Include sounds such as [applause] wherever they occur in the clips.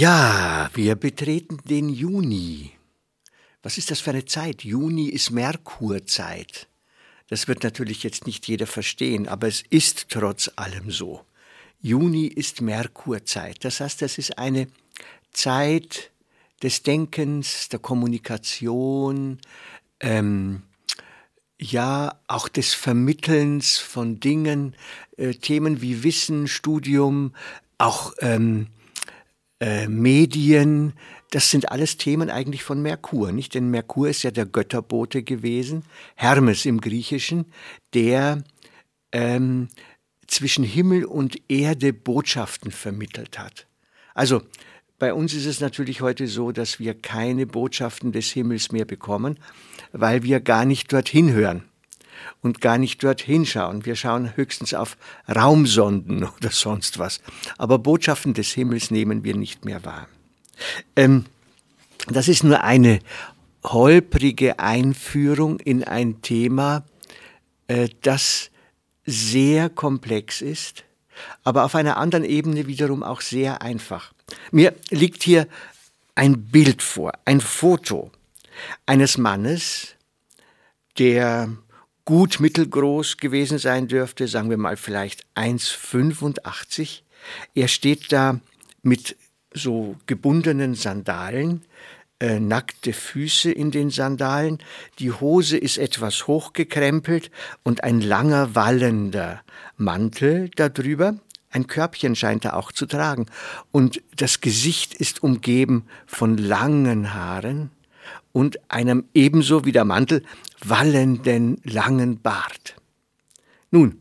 Ja, wir betreten den Juni. Was ist das für eine Zeit? Juni ist Merkurzeit. Das wird natürlich jetzt nicht jeder verstehen, aber es ist trotz allem so. Juni ist Merkurzeit. Das heißt, das ist eine Zeit des Denkens, der Kommunikation, ähm, ja, auch des Vermittelns von Dingen, äh, Themen wie Wissen, Studium, auch ähm, äh, Medien, das sind alles Themen eigentlich von Merkur, nicht? Denn Merkur ist ja der Götterbote gewesen, Hermes im Griechischen, der ähm, zwischen Himmel und Erde Botschaften vermittelt hat. Also bei uns ist es natürlich heute so, dass wir keine Botschaften des Himmels mehr bekommen, weil wir gar nicht dorthin hören und gar nicht dort hinschauen. Wir schauen höchstens auf Raumsonden [laughs] oder sonst was. Aber Botschaften des Himmels nehmen wir nicht mehr wahr. Ähm, das ist nur eine holprige Einführung in ein Thema, äh, das sehr komplex ist, aber auf einer anderen Ebene wiederum auch sehr einfach. Mir liegt hier ein Bild vor, ein Foto eines Mannes, der gut mittelgroß gewesen sein dürfte, sagen wir mal vielleicht 1,85. Er steht da mit so gebundenen Sandalen, äh, nackte Füße in den Sandalen, die Hose ist etwas hochgekrempelt und ein langer wallender Mantel darüber. Ein Körbchen scheint er auch zu tragen. Und das Gesicht ist umgeben von langen Haaren und einem ebenso wie der Mantel wallenden langen Bart. Nun,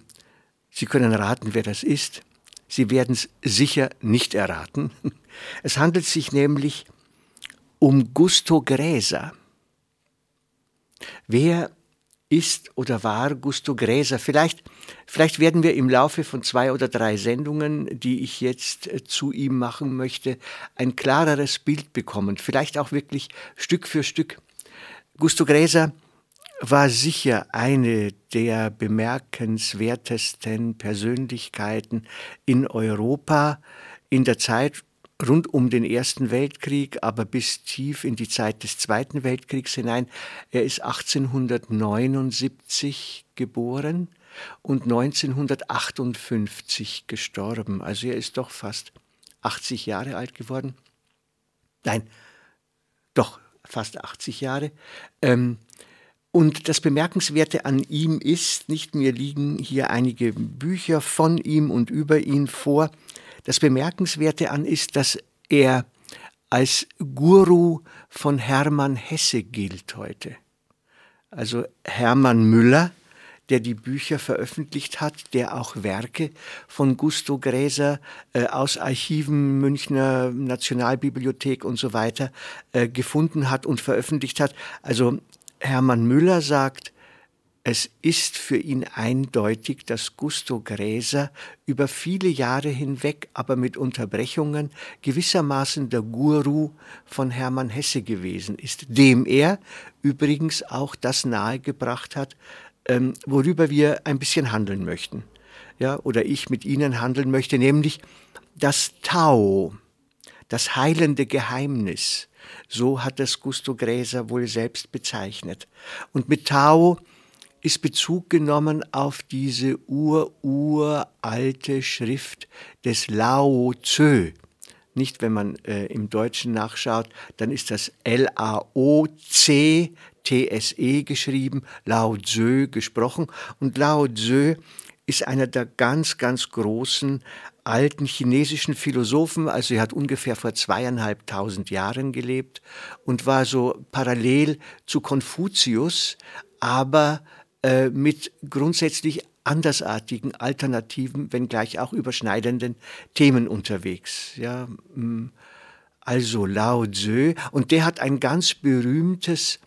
Sie können raten, wer das ist. Sie werden es sicher nicht erraten. [laughs] Es handelt sich nämlich um Gusto Gräser. Wer ist oder war Gusto Gräser? Vielleicht, vielleicht werden wir im Laufe von zwei oder drei Sendungen, die ich jetzt äh, zu ihm machen möchte, ein klareres Bild bekommen. Vielleicht auch wirklich Stück für Stück. Gusto Gräser war sicher eine der bemerkenswertesten Persönlichkeiten in Europa in der Zeit rund um den Ersten Weltkrieg, aber bis tief in die Zeit des Zweiten Weltkriegs hinein. Er ist 1879 geboren und 1958 gestorben. Also er ist doch fast 80 Jahre alt geworden. Nein, doch fast 80 Jahre. Ähm, und das Bemerkenswerte an ihm ist, nicht mir liegen hier einige Bücher von ihm und über ihn vor, das Bemerkenswerte an ist, dass er als Guru von Hermann Hesse gilt heute. Also Hermann Müller, der die Bücher veröffentlicht hat, der auch Werke von Gusto Gräser äh, aus Archiven Münchner Nationalbibliothek und so weiter äh, gefunden hat und veröffentlicht hat. Also Hermann Müller sagt, es ist für ihn eindeutig, dass Gusto Gräser über viele Jahre hinweg, aber mit Unterbrechungen, gewissermaßen der Guru von Hermann Hesse gewesen ist, dem er übrigens auch das nahegebracht hat, ähm, worüber wir ein bisschen handeln möchten. Ja, oder ich mit Ihnen handeln möchte, nämlich das Tao, das heilende Geheimnis. So hat es Gusto Gräser wohl selbst bezeichnet. Und mit Tao ist Bezug genommen auf diese ururalte Schrift des Lao Tzu. Nicht, wenn man äh, im Deutschen nachschaut, dann ist das L-A-O-C T-S-E geschrieben, Lao Tzu gesprochen. Und Lao Tzu ist einer der ganz, ganz großen alten chinesischen Philosophen, also er hat ungefähr vor zweieinhalbtausend Jahren gelebt und war so parallel zu Konfuzius, aber äh, mit grundsätzlich andersartigen, alternativen, wenngleich auch überschneidenden Themen unterwegs. Ja, mm, also Lao Tzu, und der hat ein ganz berühmtes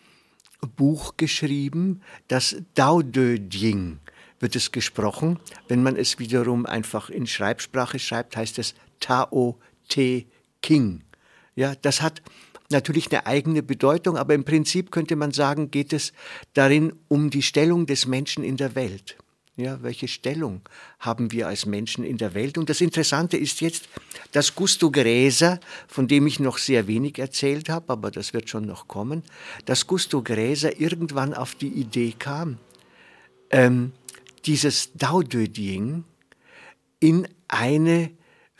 Buch geschrieben, das Dao De Jing wird es gesprochen. Wenn man es wiederum einfach in Schreibsprache schreibt, heißt es Tao Te King. Ja, das hat natürlich eine eigene Bedeutung, aber im Prinzip könnte man sagen, geht es darin um die Stellung des Menschen in der Welt. Ja, welche Stellung haben wir als Menschen in der Welt? Und das Interessante ist jetzt, dass Gusto Gräser, von dem ich noch sehr wenig erzählt habe, aber das wird schon noch kommen, dass Gusto Gräser irgendwann auf die Idee kam, ähm, dieses Dao De Jing in eine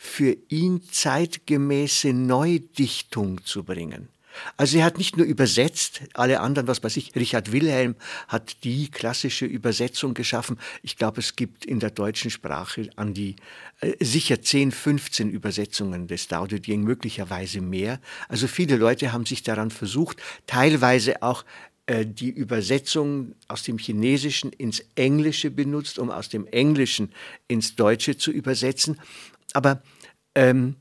für ihn zeitgemäße Neudichtung zu bringen. Also er hat nicht nur übersetzt, alle anderen, was weiß ich, Richard Wilhelm hat die klassische Übersetzung geschaffen. Ich glaube, es gibt in der deutschen Sprache an die äh, sicher 10, 15 Übersetzungen des Dao De Jing, möglicherweise mehr. Also viele Leute haben sich daran versucht, teilweise auch äh, die Übersetzung aus dem Chinesischen ins Englische benutzt, um aus dem Englischen ins Deutsche zu übersetzen. Aber ähm,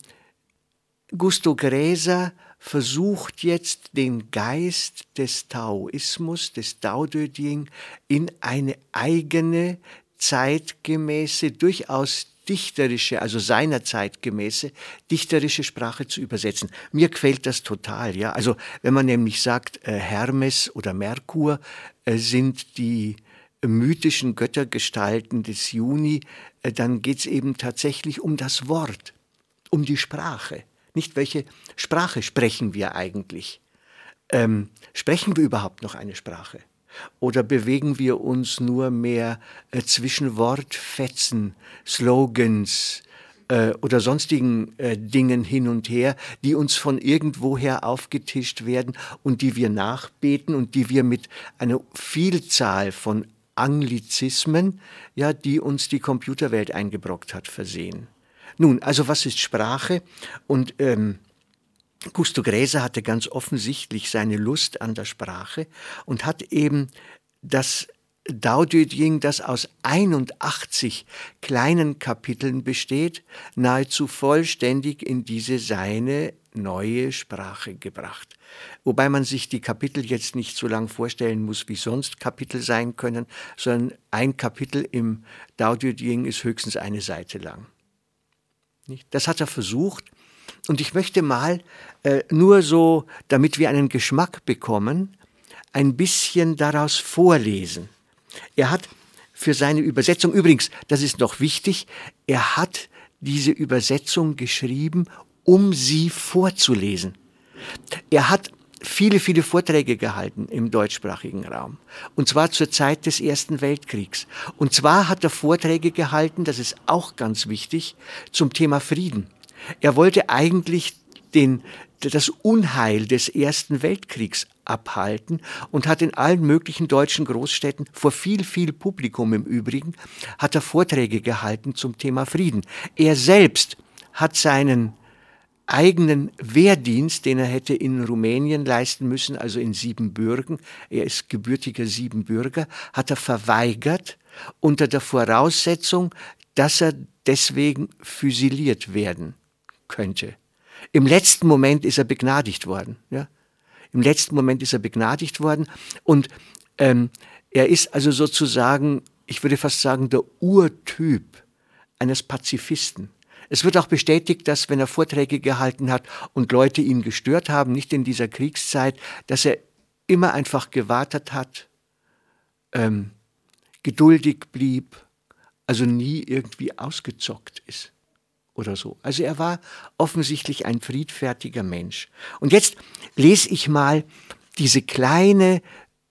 Gusto Gräser versucht jetzt den Geist des Taoismus, des Dao De Jing, in eine eigene, zeitgemäße, durchaus dichterische, also seinerzeitgemäße, dichterische Sprache zu übersetzen. Mir gefällt das total, ja. Also, wenn man nämlich sagt, äh, Hermes oder Merkur äh, sind die mythischen Göttergestalten des Juni, äh, dann geht es eben tatsächlich um das Wort, um die Sprache. Nicht welche Sprache sprechen wir eigentlich? Ähm, sprechen wir überhaupt noch eine Sprache? Oder bewegen wir uns nur mehr äh, zwischen Wortfetzen, Slogans äh, oder sonstigen äh, Dingen hin und her, die uns von irgendwoher aufgetischt werden und die wir nachbeten und die wir mit einer Vielzahl von Anglizismen, ja, die uns die Computerwelt eingebrockt hat, versehen. Nun, also was ist Sprache? Und ähm, Gusto Gräser hatte ganz offensichtlich seine Lust an der Sprache und hat eben das Dao das aus 81 kleinen Kapiteln besteht, nahezu vollständig in diese seine neue Sprache gebracht. Wobei man sich die Kapitel jetzt nicht so lang vorstellen muss, wie sonst Kapitel sein können, sondern ein Kapitel im Dao ist höchstens eine Seite lang. Das hat er versucht. Und ich möchte mal äh, nur so, damit wir einen Geschmack bekommen, ein bisschen daraus vorlesen. Er hat für seine Übersetzung, übrigens, das ist noch wichtig, er hat diese Übersetzung geschrieben, um sie vorzulesen. Er hat viele, viele Vorträge gehalten im deutschsprachigen Raum. Und zwar zur Zeit des Ersten Weltkriegs. Und zwar hat er Vorträge gehalten, das ist auch ganz wichtig, zum Thema Frieden. Er wollte eigentlich den, das Unheil des Ersten Weltkriegs abhalten und hat in allen möglichen deutschen Großstädten, vor viel, viel Publikum im Übrigen, hat er Vorträge gehalten zum Thema Frieden. Er selbst hat seinen eigenen Wehrdienst, den er hätte in Rumänien leisten müssen, also in Siebenbürgen, er ist gebürtiger Siebenbürger, hat er verweigert unter der Voraussetzung, dass er deswegen füsiliert werden könnte. Im letzten Moment ist er begnadigt worden. Ja? Im letzten Moment ist er begnadigt worden und ähm, er ist also sozusagen, ich würde fast sagen, der Urtyp eines Pazifisten. Es wird auch bestätigt, dass wenn er Vorträge gehalten hat und Leute ihn gestört haben, nicht in dieser Kriegszeit, dass er immer einfach gewartet hat, ähm, geduldig blieb, also nie irgendwie ausgezockt ist oder so. Also er war offensichtlich ein friedfertiger Mensch. Und jetzt lese ich mal diese kleine,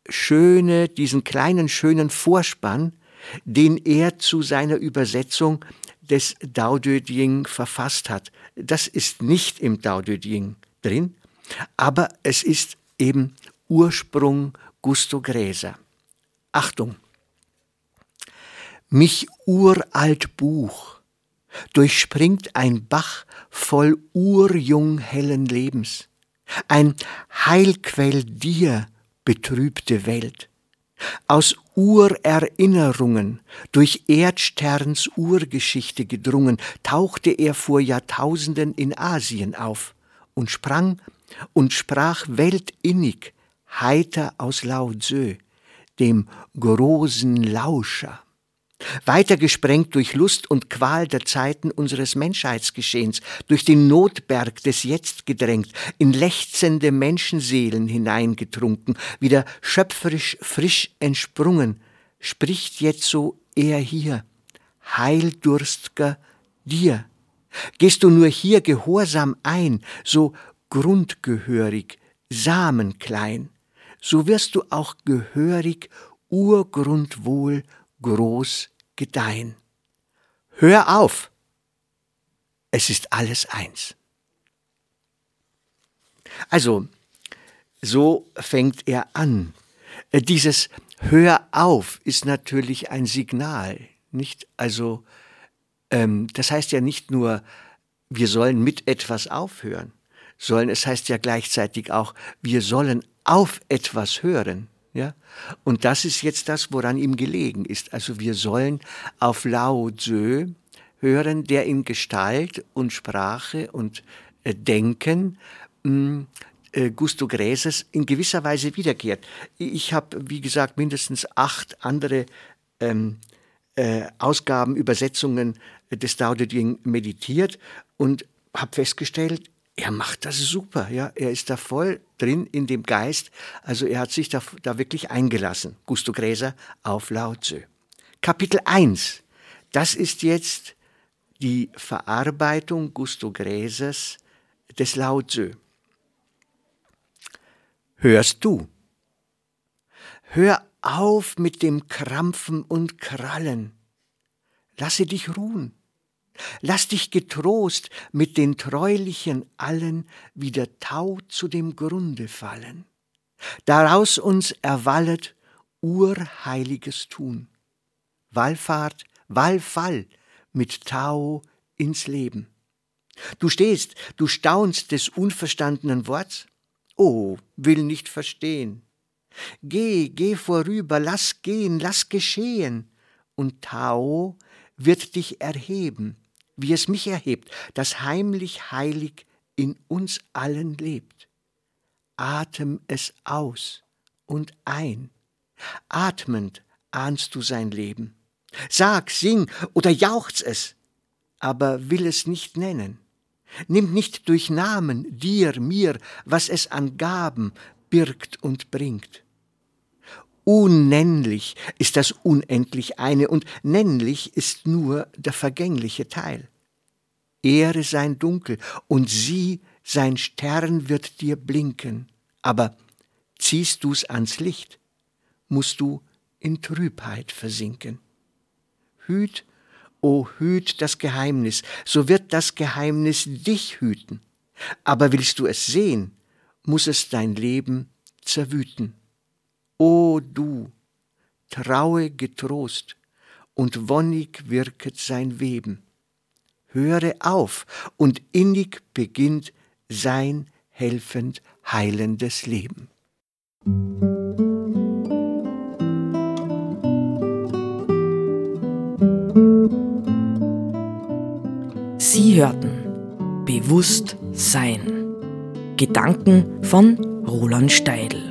schöne, diesen kleinen, schönen Vorspann, den er zu seiner Übersetzung des Dao De Jing verfasst hat. Das ist nicht im Dao De Jing drin, aber es ist eben Ursprung Gusto Gräser. Achtung! Mich uralt Buch durchspringt ein Bach voll urjung hellen Lebens, ein Heilquell dir, betrübte Welt. Aus Urerinnerungen, durch Erdsterns Urgeschichte gedrungen, tauchte er vor Jahrtausenden in Asien auf und sprang und sprach weltinnig, heiter aus Lao Tzu, dem großen Lauscher. Weiter gesprengt durch Lust und Qual der Zeiten unseres Menschheitsgeschehens, durch den Notberg des Jetzt gedrängt, in lechzende Menschenseelen hineingetrunken, wieder schöpferisch frisch entsprungen, spricht jetzo er hier, Heildurstger dir. Gehst du nur hier gehorsam ein, so grundgehörig, samenklein, so wirst du auch gehörig, urgrundwohl, groß gedeihen. Hör auf! Es ist alles eins. Also, so fängt er an. Dieses Hör auf ist natürlich ein Signal, nicht? Also, ähm, das heißt ja nicht nur, wir sollen mit etwas aufhören, sondern es heißt ja gleichzeitig auch, wir sollen auf etwas hören. Ja? Und das ist jetzt das, woran ihm gelegen ist. Also wir sollen auf Lao Tzu hören, der in Gestalt und Sprache und äh, Denken mh, hm, äh, Gusto Gräses in gewisser Weise wiederkehrt. Ich habe, wie gesagt, mindestens acht andere ähm, äh, Ausgaben, Übersetzungen des Tao Te Ching meditiert und habe festgestellt, er macht das super, ja. Er ist da voll drin in dem Geist. Also er hat sich da, da wirklich eingelassen. Gusto Gräser auf Lao Tzu. Kapitel 1. Das ist jetzt die Verarbeitung Gusto Gräsers des Lao Tzu. Hörst du? Hör auf mit dem Krampfen und Krallen. Lasse dich ruhen. Lass dich getrost mit den Treulichen allen wie der Tau zu dem Grunde fallen. Daraus uns erwallet urheiliges Tun. Wallfahrt, Wallfall mit Tau ins Leben. Du stehst, du staunst des unverstandenen Worts. Oh, will nicht verstehen. Geh, geh vorüber, lass gehen, lass geschehen. Und Tao wird dich erheben, wie es mich erhebt, das heimlich heilig in uns allen lebt. Atem es aus und ein. Atmend ahnst du sein Leben. Sag, sing oder jauchz es, aber will es nicht nennen. Nimm nicht durch Namen dir, mir, was es an Gaben birgt und bringt. Unnennlich ist das unendlich eine und nennlich ist nur der vergängliche Teil. Ehre sein Dunkel und sieh, sein Stern wird dir blinken. Aber ziehst du's ans Licht, musst du in Trübheit versinken. Hüt, o oh hüt das Geheimnis, so wird das Geheimnis dich hüten. Aber willst du es sehen, muss es dein Leben zerwüten. O du, traue getrost, und wonnig wirket sein Weben. Höre auf, und innig beginnt sein helfend heilendes Leben. Sie hörten Bewusst Sein. Gedanken von Roland Steidl.